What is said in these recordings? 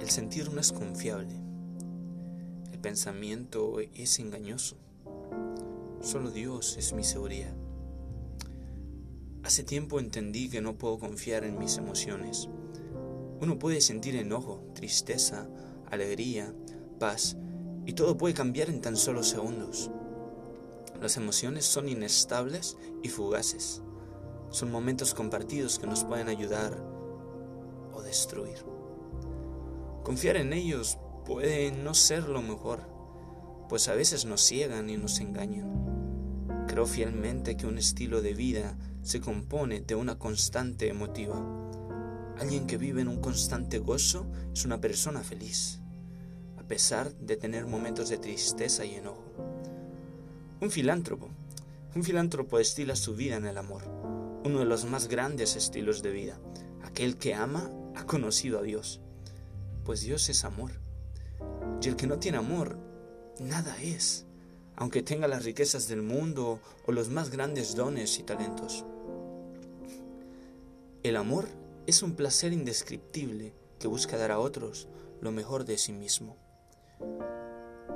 El sentir no es confiable. El pensamiento es engañoso. Solo Dios es mi seguridad. Hace tiempo entendí que no puedo confiar en mis emociones. Uno puede sentir enojo, tristeza, alegría, paz, y todo puede cambiar en tan solo segundos. Las emociones son inestables y fugaces. Son momentos compartidos que nos pueden ayudar o destruir. Confiar en ellos puede no ser lo mejor, pues a veces nos ciegan y nos engañan. Creo fielmente que un estilo de vida se compone de una constante emotiva. Alguien que vive en un constante gozo es una persona feliz, a pesar de tener momentos de tristeza y enojo. Un filántropo. Un filántropo estila su vida en el amor, uno de los más grandes estilos de vida. Aquel que ama ha conocido a Dios, pues Dios es amor. Y el que no tiene amor, nada es, aunque tenga las riquezas del mundo o los más grandes dones y talentos. El amor es un placer indescriptible que busca dar a otros lo mejor de sí mismo.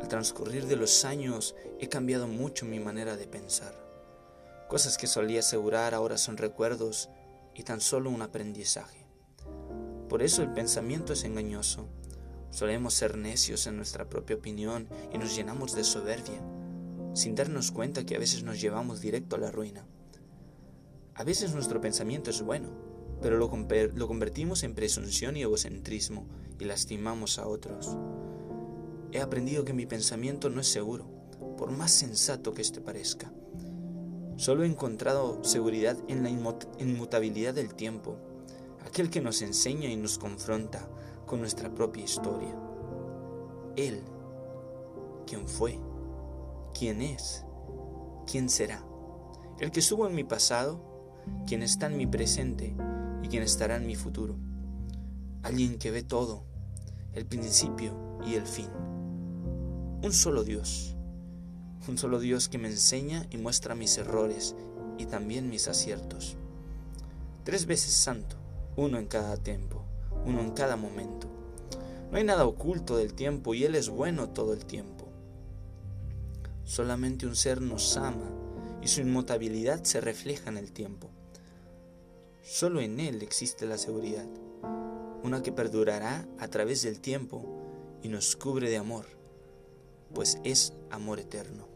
Al transcurrir de los años he cambiado mucho mi manera de pensar. Cosas que solía asegurar ahora son recuerdos y tan solo un aprendizaje. Por eso el pensamiento es engañoso. Solemos ser necios en nuestra propia opinión y nos llenamos de soberbia, sin darnos cuenta que a veces nos llevamos directo a la ruina. A veces nuestro pensamiento es bueno, pero lo, convertimos en presunción y egocentrismo y lastimamos a otros. He aprendido que mi pensamiento no es seguro, por más sensato que éste parezca. Solo he encontrado seguridad en la inmutabilidad del tiempo, aquel que nos enseña y nos confronta con nuestra propia historia. Él, quien fue, quién es, quién será, el que estuvo en mi pasado, quien está en mi presente y quien estará en mi futuro. Alguien que ve todo, el principio y el fin. Un solo Dios un solo Dios que me enseña y muestra mis errores y también mis aciertos. Tres veces santo, uno en cada tiempo, uno en cada momento. No hay nada oculto del tiempo y Él es bueno todo el tiempo. Solamente un ser nos ama y su inmutabilidad se refleja en el tiempo. Solo en Él existe la seguridad, una que perdurará a través del tiempo y nos cubre de amor, pues es amor eterno.